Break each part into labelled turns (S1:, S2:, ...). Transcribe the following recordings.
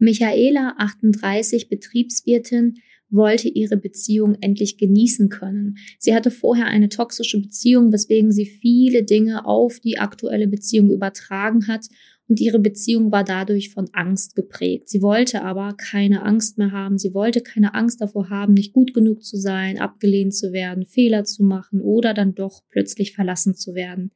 S1: Michaela, 38, Betriebswirtin, wollte ihre Beziehung endlich genießen können. Sie hatte vorher eine toxische Beziehung, weswegen sie viele Dinge auf die aktuelle Beziehung übertragen hat und ihre Beziehung war dadurch von Angst geprägt. Sie wollte aber keine Angst mehr haben. Sie wollte keine Angst davor haben, nicht gut genug zu sein, abgelehnt zu werden, Fehler zu machen oder dann doch plötzlich verlassen zu werden.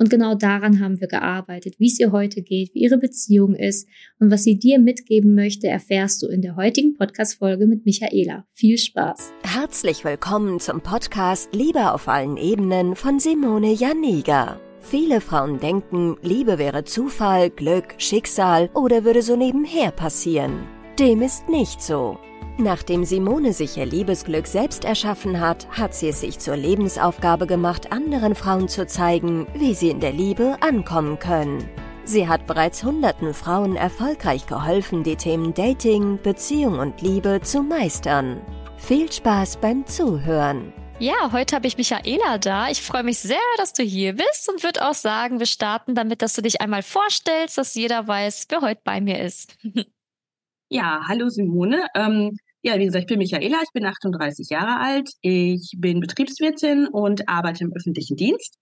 S1: Und genau daran haben wir gearbeitet, wie es ihr heute geht, wie ihre Beziehung ist und was sie dir mitgeben möchte, erfährst du in der heutigen Podcast-Folge mit Michaela. Viel Spaß!
S2: Herzlich willkommen zum Podcast Liebe auf allen Ebenen von Simone Janiga. Viele Frauen denken, Liebe wäre Zufall, Glück, Schicksal oder würde so nebenher passieren. Dem ist nicht so. Nachdem Simone sich ihr Liebesglück selbst erschaffen hat, hat sie es sich zur Lebensaufgabe gemacht, anderen Frauen zu zeigen, wie sie in der Liebe ankommen können. Sie hat bereits hunderten Frauen erfolgreich geholfen, die Themen Dating, Beziehung und Liebe zu meistern. Viel Spaß beim Zuhören.
S1: Ja, heute habe ich Michaela da. Ich freue mich sehr, dass du hier bist und würde auch sagen, wir starten damit, dass du dich einmal vorstellst, dass jeder weiß, wer heute bei mir ist.
S3: Ja, hallo Simone. Ähm, ja, wie gesagt, ich bin Michaela, ich bin 38 Jahre alt, ich bin Betriebswirtin und arbeite im öffentlichen Dienst.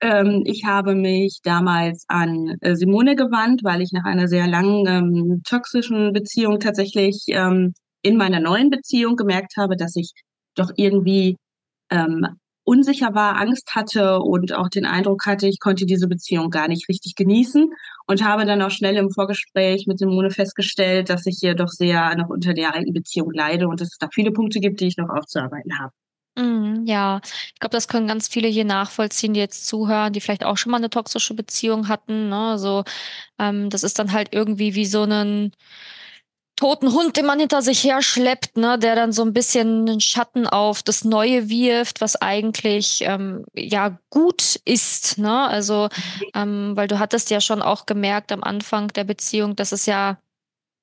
S3: Ähm, ich habe mich damals an äh, Simone gewandt, weil ich nach einer sehr langen ähm, toxischen Beziehung tatsächlich ähm, in meiner neuen Beziehung gemerkt habe, dass ich doch irgendwie ähm, unsicher war, Angst hatte und auch den Eindruck hatte, ich konnte diese Beziehung gar nicht richtig genießen und habe dann auch schnell im Vorgespräch mit Simone festgestellt, dass ich hier doch sehr noch unter der alten Beziehung leide und dass es da viele Punkte gibt, die ich noch aufzuarbeiten habe.
S1: Mm, ja, ich glaube, das können ganz viele hier nachvollziehen, die jetzt zuhören, die vielleicht auch schon mal eine toxische Beziehung hatten. Ne? Also ähm, das ist dann halt irgendwie wie so ein toten Hund, den man hinter sich her schleppt, ne, der dann so ein bisschen einen Schatten auf das Neue wirft, was eigentlich ähm, ja gut ist, ne? Also, ähm, weil du hattest ja schon auch gemerkt am Anfang der Beziehung, dass es ja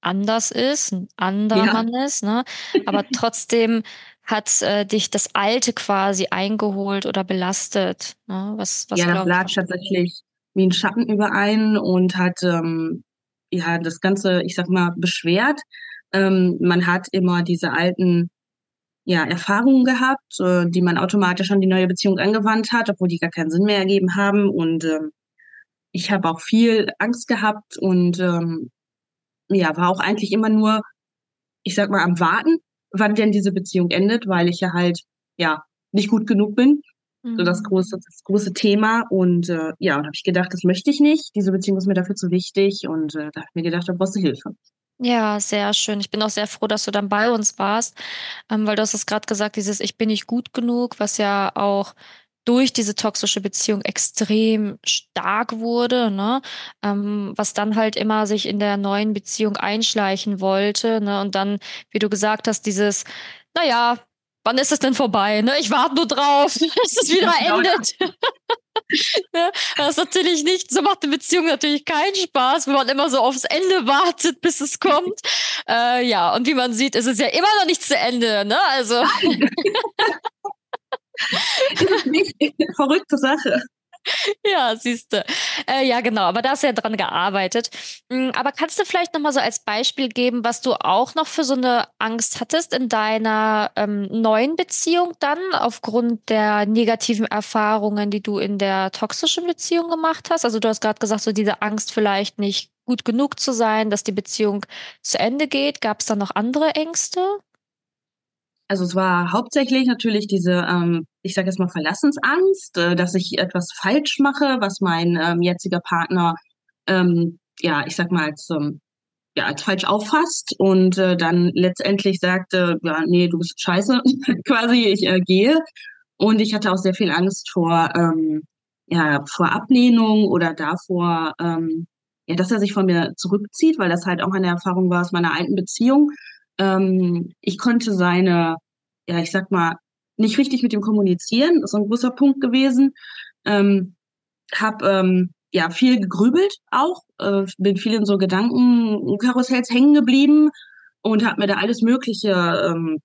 S1: anders ist, ein anderer ja. Mann ist, ne? Aber trotzdem hat äh, dich das Alte quasi eingeholt oder belastet. Ne?
S3: Was, was ja, das lag tatsächlich wie ein Schatten überein und hat ähm, ja, das Ganze, ich sag mal, beschwert. Ähm, man hat immer diese alten ja, Erfahrungen gehabt, äh, die man automatisch an die neue Beziehung angewandt hat, obwohl die gar keinen Sinn mehr ergeben haben. Und ähm, ich habe auch viel Angst gehabt und ähm, ja, war auch eigentlich immer nur, ich sag mal, am Warten, wann denn diese Beziehung endet, weil ich ja halt, ja, nicht gut genug bin. So das mhm. große, das große Thema. Und äh, ja, und habe ich gedacht, das möchte ich nicht. Diese Beziehung ist mir dafür zu wichtig. Und äh, da habe ich mir gedacht, da brauchst du Hilfe.
S1: Ja, sehr schön. Ich bin auch sehr froh, dass du dann bei uns warst, ähm, weil du hast es gerade gesagt, dieses Ich bin nicht gut genug, was ja auch durch diese toxische Beziehung extrem stark wurde, ne? Ähm, was dann halt immer sich in der neuen Beziehung einschleichen wollte, ne? Und dann, wie du gesagt hast, dieses, naja, wann ist es denn vorbei? Ne? Ich warte nur drauf, dass es wieder genau, endet. ne? Das ist natürlich nicht, so macht eine Beziehung natürlich keinen Spaß, wenn man immer so aufs Ende wartet, bis es kommt. Äh, ja, und wie man sieht, ist es ja immer noch nicht zu Ende. Ne? Also.
S3: Verrückte Sache.
S1: Ja, siehst du. Äh, ja, genau, aber da hast du ja dran gearbeitet. Mm, aber kannst du vielleicht nochmal so als Beispiel geben, was du auch noch für so eine Angst hattest in deiner ähm, neuen Beziehung dann, aufgrund der negativen Erfahrungen, die du in der toxischen Beziehung gemacht hast? Also du hast gerade gesagt, so diese Angst vielleicht nicht gut genug zu sein, dass die Beziehung zu Ende geht. Gab es da noch andere Ängste?
S3: Also es war hauptsächlich natürlich diese, ähm, ich sage jetzt mal Verlassensangst, äh, dass ich etwas falsch mache, was mein ähm, jetziger Partner, ähm, ja, ich sag mal als ähm, ja, als falsch auffasst und äh, dann letztendlich sagte, ja, nee, du bist scheiße, quasi, ich äh, gehe. Und ich hatte auch sehr viel Angst vor, ähm, ja, vor Ablehnung oder davor, ähm, ja, dass er sich von mir zurückzieht, weil das halt auch eine Erfahrung war aus meiner alten Beziehung, ähm, ich konnte seine, ja, ich sag mal, nicht richtig mit ihm kommunizieren. Das ist ein großer Punkt gewesen. Ähm, hab ähm, ja viel gegrübelt auch, äh, bin viel in so Gedankenkarussells hängen geblieben und habe mir da alles Mögliche ähm,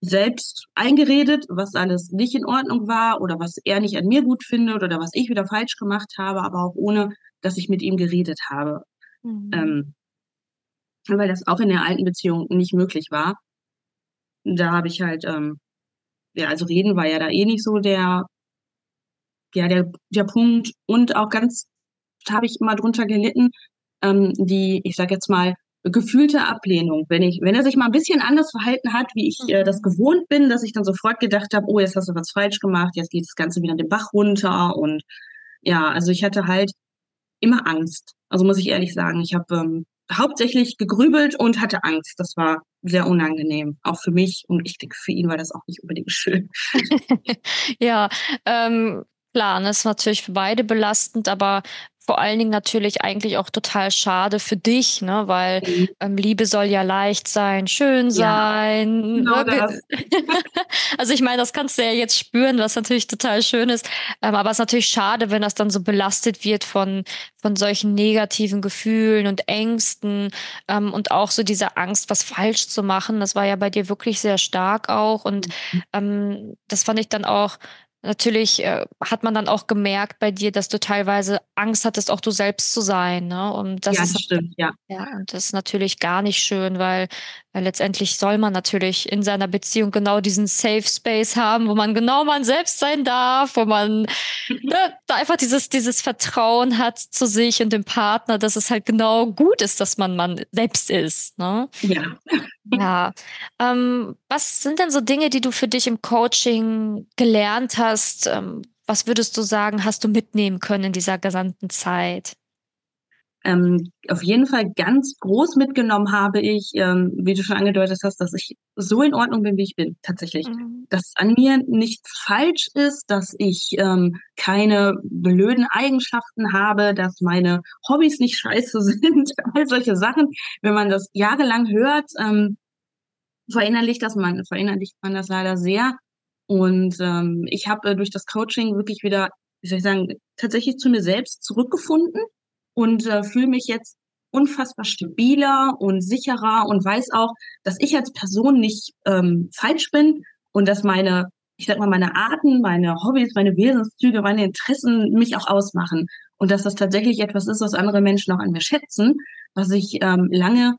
S3: selbst eingeredet, was alles nicht in Ordnung war oder was er nicht an mir gut findet oder was ich wieder falsch gemacht habe, aber auch ohne, dass ich mit ihm geredet habe. Mhm. Ähm, weil das auch in der alten Beziehung nicht möglich war. Da habe ich halt, ähm, ja, also reden war ja da eh nicht so der, ja, der, der Punkt. Und auch ganz, habe ich immer drunter gelitten, ähm, die, ich sag jetzt mal, gefühlte Ablehnung. Wenn ich, wenn er sich mal ein bisschen anders verhalten hat, wie ich äh, das mhm. gewohnt bin, dass ich dann sofort gedacht habe, oh, jetzt hast du was falsch gemacht, jetzt geht das Ganze wieder den Bach runter. Und ja, also ich hatte halt immer Angst. Also muss ich ehrlich sagen, ich habe ähm, hauptsächlich gegrübelt und hatte Angst. Das war sehr unangenehm, auch für mich. Und ich denke, für ihn war das auch nicht unbedingt schön.
S1: ja, ähm, klar, das ist natürlich für beide belastend, aber vor allen Dingen natürlich eigentlich auch total schade für dich, ne? weil mhm. ähm, Liebe soll ja leicht sein, schön sein. Ja, genau ne? also ich meine, das kannst du ja jetzt spüren, was natürlich total schön ist. Ähm, aber es ist natürlich schade, wenn das dann so belastet wird von, von solchen negativen Gefühlen und Ängsten ähm, und auch so diese Angst, was falsch zu machen. Das war ja bei dir wirklich sehr stark auch. Und mhm. ähm, das fand ich dann auch Natürlich äh, hat man dann auch gemerkt bei dir, dass du teilweise Angst hattest, auch du selbst zu sein. Ne? Und das
S3: ja,
S1: das
S3: ist, stimmt, ja.
S1: Ja, und das ist natürlich gar nicht schön, weil, weil letztendlich soll man natürlich in seiner Beziehung genau diesen Safe Space haben, wo man genau man selbst sein darf, wo man ne, da einfach dieses, dieses Vertrauen hat zu sich und dem Partner, dass es halt genau gut ist, dass man man selbst ist. Ne?
S3: Ja.
S1: Ja. Ähm, was sind denn so Dinge, die du für dich im Coaching gelernt hast? Ähm, was würdest du sagen, hast du mitnehmen können in dieser gesamten Zeit?
S3: Ähm, auf jeden Fall ganz groß mitgenommen habe ich, ähm, wie du schon angedeutet hast, dass ich so in Ordnung bin, wie ich bin, tatsächlich. Mhm. Dass an mir nichts falsch ist, dass ich ähm, keine blöden Eigenschaften habe, dass meine Hobbys nicht scheiße sind, all solche Sachen. Wenn man das jahrelang hört, ähm, verinnerlicht das man, verinnerlicht man das leider sehr. Und ähm, ich habe äh, durch das Coaching wirklich wieder, wie soll ich sagen, tatsächlich zu mir selbst zurückgefunden und äh, fühle mich jetzt unfassbar stabiler und sicherer und weiß auch, dass ich als Person nicht ähm, falsch bin und dass meine, ich sag mal, meine Arten, meine Hobbys, meine Wesenszüge, meine Interessen mich auch ausmachen und dass das tatsächlich etwas ist, was andere Menschen auch an mir schätzen, was ich ähm, lange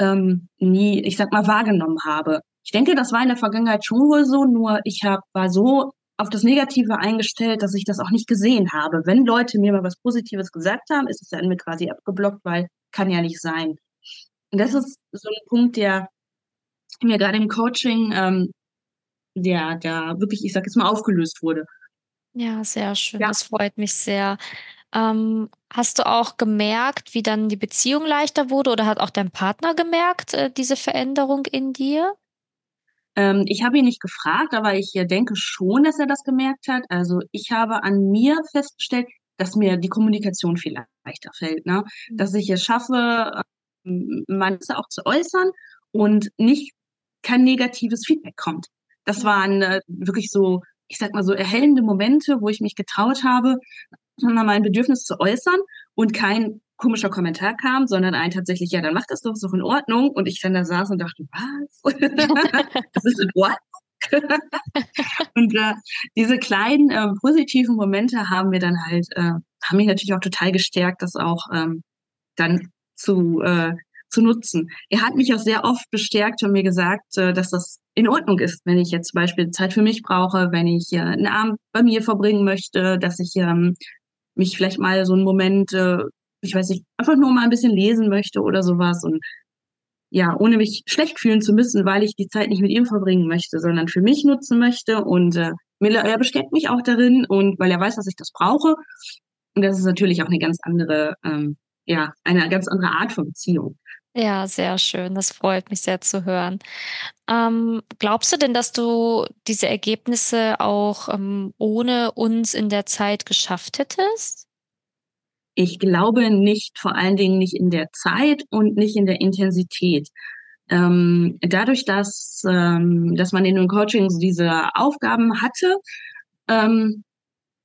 S3: ähm, nie, ich sag mal, wahrgenommen habe. Ich denke, das war in der Vergangenheit schon wohl so, nur ich hab, war so auf das Negative eingestellt, dass ich das auch nicht gesehen habe. Wenn Leute mir mal was Positives gesagt haben, ist es dann mir quasi abgeblockt, weil kann ja nicht sein. Und das ist so ein Punkt, der mir gerade im Coaching, ähm, der, der wirklich, ich sag jetzt mal, aufgelöst wurde.
S1: Ja, sehr schön. Ja. Das freut mich sehr. Ähm, hast du auch gemerkt, wie dann die Beziehung leichter wurde oder hat auch dein Partner gemerkt, äh, diese Veränderung in dir?
S3: Ähm, ich habe ihn nicht gefragt, aber ich äh, denke schon, dass er das gemerkt hat. Also ich habe an mir festgestellt, dass mir die Kommunikation viel leichter fällt, ne? Mhm. dass ich es schaffe, ähm, manches auch zu äußern und nicht kein negatives Feedback kommt. Das waren äh, wirklich so, ich sag mal so erhellende Momente, wo ich mich getraut habe, mein Bedürfnis zu äußern und kein komischer Kommentar kam, sondern ein tatsächlich, ja, dann macht das doch so in Ordnung. Und ich dann da saß und dachte, was? das ist in Ordnung. und äh, diese kleinen äh, positiven Momente haben mir dann halt, äh, haben mich natürlich auch total gestärkt, das auch ähm, dann zu, äh, zu nutzen. Er hat mich auch sehr oft bestärkt und mir gesagt, äh, dass das in Ordnung ist, wenn ich jetzt zum Beispiel Zeit für mich brauche, wenn ich einen Abend bei mir verbringen möchte, dass ich ähm, mich vielleicht mal so einen Moment, äh, ich weiß nicht, einfach nur mal ein bisschen lesen möchte oder sowas und ja, ohne mich schlecht fühlen zu müssen, weil ich die Zeit nicht mit ihm verbringen möchte, sondern für mich nutzen möchte und äh, er bestärkt mich auch darin und weil er weiß, dass ich das brauche und das ist natürlich auch eine ganz andere, ähm, ja, eine ganz andere Art von Beziehung.
S1: Ja, sehr schön. Das freut mich sehr zu hören. Ähm, glaubst du denn, dass du diese Ergebnisse auch ähm, ohne uns in der Zeit geschafft hättest?
S3: Ich glaube nicht, vor allen Dingen nicht in der Zeit und nicht in der Intensität. Ähm, dadurch, dass, ähm, dass man in den Coachings diese Aufgaben hatte, ähm,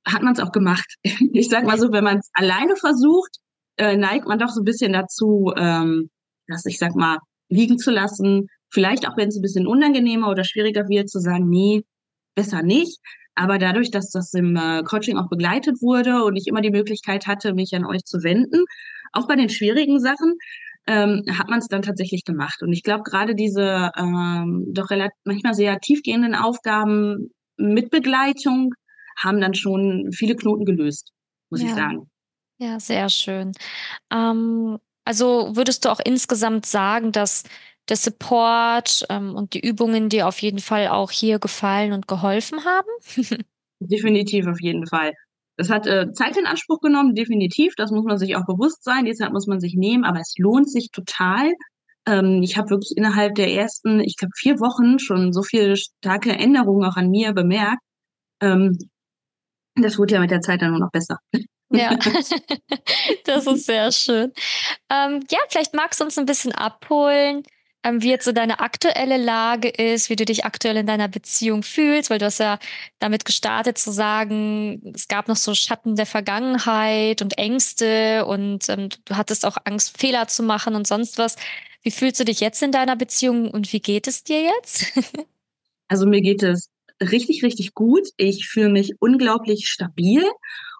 S3: hat man es auch gemacht. Ich sage mal so, wenn man es alleine versucht, äh, neigt man doch so ein bisschen dazu, ähm, das, ich sag mal, liegen zu lassen. Vielleicht auch, wenn es ein bisschen unangenehmer oder schwieriger wird, zu sagen, nee, besser nicht. Aber dadurch, dass das im äh, Coaching auch begleitet wurde und ich immer die Möglichkeit hatte, mich an euch zu wenden, auch bei den schwierigen Sachen, ähm, hat man es dann tatsächlich gemacht. Und ich glaube, gerade diese ähm, doch relativ, manchmal sehr tiefgehenden Aufgaben mit Begleitung haben dann schon viele Knoten gelöst, muss
S1: ja.
S3: ich sagen.
S1: Ja, sehr schön. Ähm, also würdest du auch insgesamt sagen, dass der Support ähm, und die Übungen dir auf jeden Fall auch hier gefallen und geholfen haben?
S3: Definitiv, auf jeden Fall. Das hat äh, Zeit in Anspruch genommen, definitiv. Das muss man sich auch bewusst sein. Die Zeit muss man sich nehmen, aber es lohnt sich total. Ähm, ich habe wirklich innerhalb der ersten, ich glaube, vier Wochen schon so viele starke Änderungen auch an mir bemerkt. Ähm, das wurde ja mit der Zeit dann nur noch besser.
S1: Ja, das ist sehr schön. Ähm, ja, vielleicht magst du uns ein bisschen abholen, ähm, wie jetzt so deine aktuelle Lage ist, wie du dich aktuell in deiner Beziehung fühlst, weil du hast ja damit gestartet zu sagen, es gab noch so Schatten der Vergangenheit und Ängste und ähm, du hattest auch Angst, Fehler zu machen und sonst was. Wie fühlst du dich jetzt in deiner Beziehung und wie geht es dir jetzt?
S3: also mir geht es richtig, richtig gut. Ich fühle mich unglaublich stabil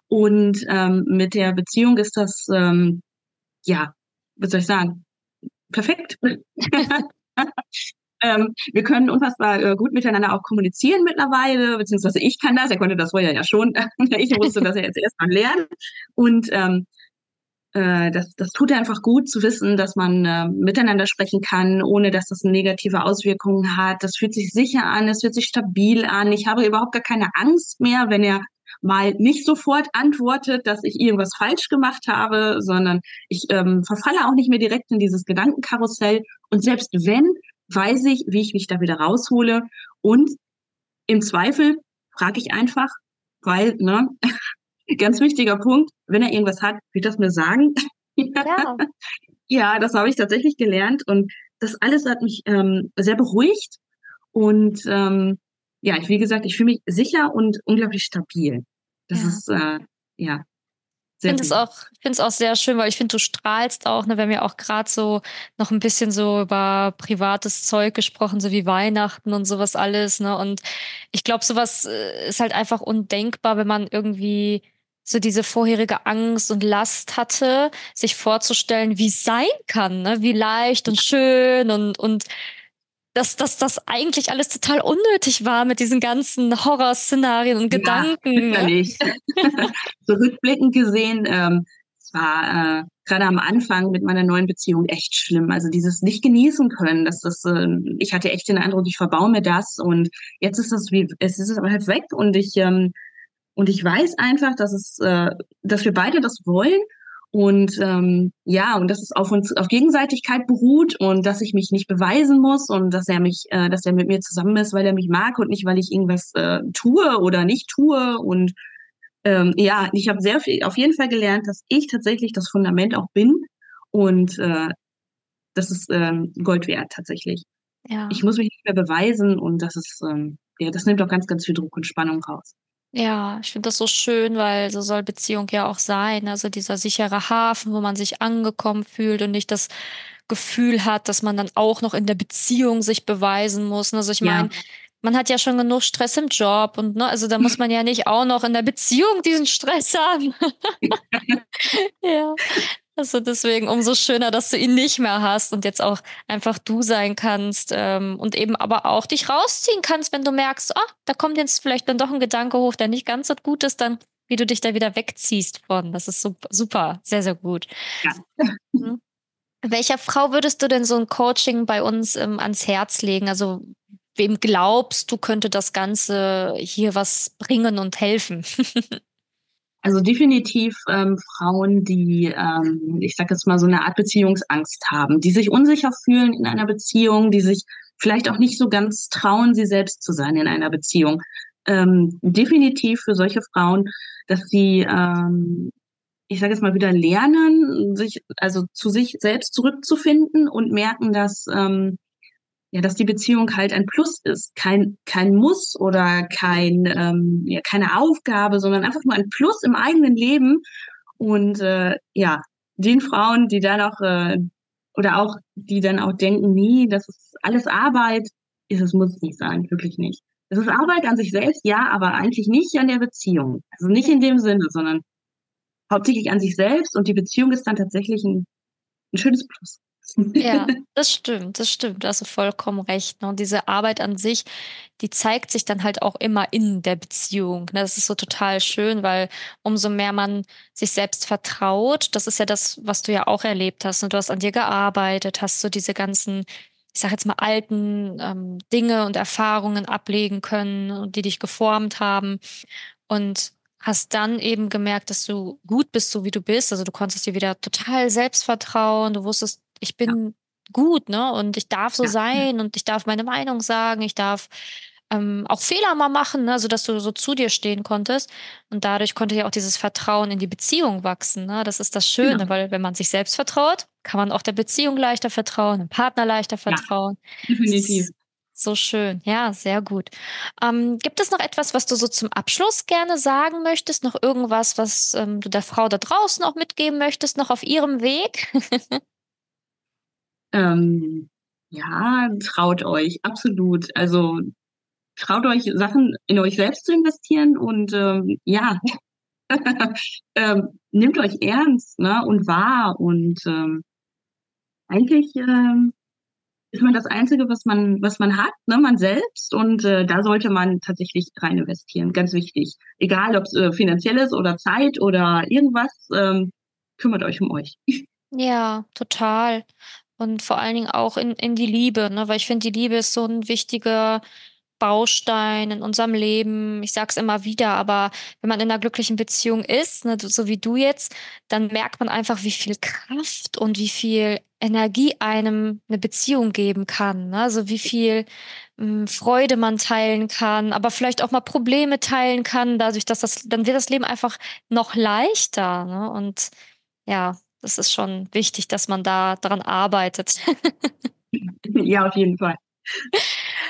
S3: und ähm, mit der Beziehung ist das, ähm, ja, was soll ich sagen, perfekt. ähm, wir können unfassbar äh, gut miteinander auch kommunizieren mittlerweile, beziehungsweise ich kann das, er konnte das vorher ja schon. ich musste das ja jetzt erstmal lernen. Und ähm, äh, das, das tut einfach gut zu wissen, dass man äh, miteinander sprechen kann, ohne dass das negative Auswirkungen hat. Das fühlt sich sicher an, es fühlt sich stabil an. Ich habe überhaupt gar keine Angst mehr, wenn er mal nicht sofort antwortet, dass ich irgendwas falsch gemacht habe, sondern ich ähm, verfalle auch nicht mehr direkt in dieses Gedankenkarussell. Und selbst wenn, weiß ich, wie ich mich da wieder raushole. Und im Zweifel frage ich einfach, weil, ne, ganz wichtiger Punkt, wenn er irgendwas hat, wird das mir sagen. Ja, ja das habe ich tatsächlich gelernt. Und das alles hat mich ähm, sehr beruhigt. Und ähm, ja, wie gesagt, ich fühle mich sicher und unglaublich stabil. Das ja. ist, äh, ja.
S1: Ich finde es auch, finde es auch sehr schön, weil ich finde, du strahlst auch, ne, wir haben ja auch gerade so noch ein bisschen so über privates Zeug gesprochen, so wie Weihnachten und sowas alles, ne? Und ich glaube, sowas äh, ist halt einfach undenkbar, wenn man irgendwie so diese vorherige Angst und Last hatte, sich vorzustellen, wie es sein kann, ne? Wie leicht und schön und, und dass, dass das eigentlich alles total unnötig war mit diesen ganzen Horrorszenarien und Gedanken.
S3: Ja, ne? so rückblickend gesehen, ähm, es war äh, gerade am Anfang mit meiner neuen Beziehung echt schlimm. Also dieses nicht genießen können, dass das, äh, ich hatte echt den Eindruck, ich verbaue mir das und jetzt ist es wie, es ist aber halt weg und ich ähm, und ich weiß einfach, dass es, äh, dass wir beide das wollen und ähm, ja, und dass es auf uns auf Gegenseitigkeit beruht und dass ich mich nicht beweisen muss und dass er mich, äh, dass er mit mir zusammen ist, weil er mich mag und nicht, weil ich irgendwas äh, tue oder nicht tue. Und ähm, ja, ich habe sehr viel, auf jeden Fall gelernt, dass ich tatsächlich das Fundament auch bin und äh, das ist ähm, Gold wert tatsächlich. Ja. Ich muss mich nicht mehr beweisen und das ist, ähm, ja, das nimmt auch ganz, ganz viel Druck und Spannung raus.
S1: Ja, ich finde das so schön, weil so soll Beziehung ja auch sein. Also dieser sichere Hafen, wo man sich angekommen fühlt und nicht das Gefühl hat, dass man dann auch noch in der Beziehung sich beweisen muss. Also ich meine, ja. man hat ja schon genug Stress im Job und ne, also da muss man ja nicht auch noch in der Beziehung diesen Stress haben. ja. Also deswegen umso schöner, dass du ihn nicht mehr hast und jetzt auch einfach du sein kannst ähm, und eben aber auch dich rausziehen kannst, wenn du merkst, oh, da kommt jetzt vielleicht dann doch ein Gedanke hoch, der nicht ganz so gut ist, dann wie du dich da wieder wegziehst von. Das ist super, super sehr, sehr gut. Ja. Mhm. Welcher Frau würdest du denn so ein Coaching bei uns ähm, ans Herz legen? Also wem glaubst du, könnte das Ganze hier was bringen und helfen?
S3: Also definitiv ähm, Frauen, die, ähm, ich sage jetzt mal, so eine Art Beziehungsangst haben, die sich unsicher fühlen in einer Beziehung, die sich vielleicht auch nicht so ganz trauen, sie selbst zu sein in einer Beziehung. Ähm, definitiv für solche Frauen, dass sie, ähm, ich sage jetzt mal wieder lernen, sich also zu sich selbst zurückzufinden und merken, dass ähm, ja, dass die Beziehung halt ein Plus ist, kein, kein Muss oder kein, ähm, ja, keine Aufgabe, sondern einfach nur ein Plus im eigenen Leben. Und äh, ja, den Frauen, die dann auch, äh, oder auch, die dann auch denken, nee, das ist alles Arbeit, ist es muss nicht sein, wirklich nicht. Es ist Arbeit an sich selbst, ja, aber eigentlich nicht an der Beziehung. Also nicht in dem Sinne, sondern hauptsächlich an sich selbst und die Beziehung ist dann tatsächlich ein, ein schönes Plus.
S1: Ja, das stimmt, das stimmt. Da hast du vollkommen recht. Ne? Und diese Arbeit an sich, die zeigt sich dann halt auch immer in der Beziehung. Ne? Das ist so total schön, weil umso mehr man sich selbst vertraut, das ist ja das, was du ja auch erlebt hast. Und du hast an dir gearbeitet, hast so diese ganzen, ich sag jetzt mal, alten ähm, Dinge und Erfahrungen ablegen können und die dich geformt haben. Und hast dann eben gemerkt, dass du gut bist, so wie du bist. Also du konntest dir wieder total selbst vertrauen. Du wusstest, ich bin ja. gut, ne? Und ich darf so ja. sein und ich darf meine Meinung sagen, ich darf ähm, auch Fehler mal machen, ne? sodass du so zu dir stehen konntest. Und dadurch konnte ja auch dieses Vertrauen in die Beziehung wachsen. Ne? Das ist das Schöne, ja. weil wenn man sich selbst vertraut, kann man auch der Beziehung leichter vertrauen, dem Partner leichter vertrauen.
S3: Ja, definitiv.
S1: So schön, ja, sehr gut. Ähm, gibt es noch etwas, was du so zum Abschluss gerne sagen möchtest? Noch irgendwas, was ähm, du der Frau da draußen auch mitgeben möchtest, noch auf ihrem Weg?
S3: ähm, ja, traut euch, absolut. Also traut euch, Sachen in euch selbst zu investieren und ähm, ja, ähm, nehmt euch ernst ne, und wahr und ähm, eigentlich ähm, ist man das Einzige, was man, was man hat, ne, man selbst. Und äh, da sollte man tatsächlich rein investieren. Ganz wichtig. Egal, ob es äh, finanziell ist oder Zeit oder irgendwas, ähm, kümmert euch um euch.
S1: Ja, total. Und vor allen Dingen auch in, in die Liebe, ne? weil ich finde, die Liebe ist so ein wichtiger Baustein in unserem Leben. Ich sage es immer wieder, aber wenn man in einer glücklichen Beziehung ist, ne, so wie du jetzt, dann merkt man einfach, wie viel Kraft und wie viel Energie einem eine Beziehung geben kann. Ne? Also wie viel mh, hm, Freude man teilen kann, aber vielleicht auch mal Probleme teilen kann, dadurch, dass das, dann wird das Leben einfach noch leichter. Ne? Und ja, das ist schon wichtig, dass man da daran arbeitet.
S3: ja, auf jeden Fall.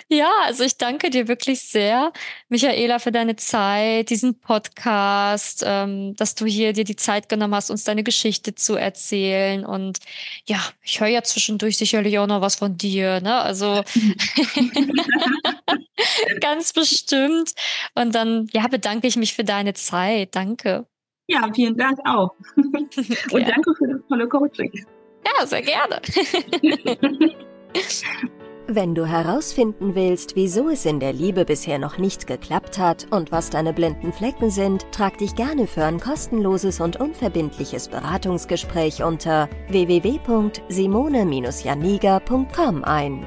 S1: Ja, also ich danke dir wirklich sehr, Michaela, für deine Zeit, diesen Podcast, ähm, dass du hier dir die Zeit genommen hast, uns deine Geschichte zu erzählen. Und ja, ich höre ja zwischendurch sicherlich auch noch was von dir, ne? Also ganz bestimmt. Und dann, ja, bedanke ich mich für deine Zeit. Danke.
S3: Ja, vielen Dank auch. Und ja. danke für das tolle Coaching.
S1: Ja, sehr gerne.
S2: Wenn du herausfinden willst, wieso es in der Liebe bisher noch nicht geklappt hat und was deine blinden Flecken sind, trag dich gerne für ein kostenloses und unverbindliches Beratungsgespräch unter www.simone-janiga.com ein.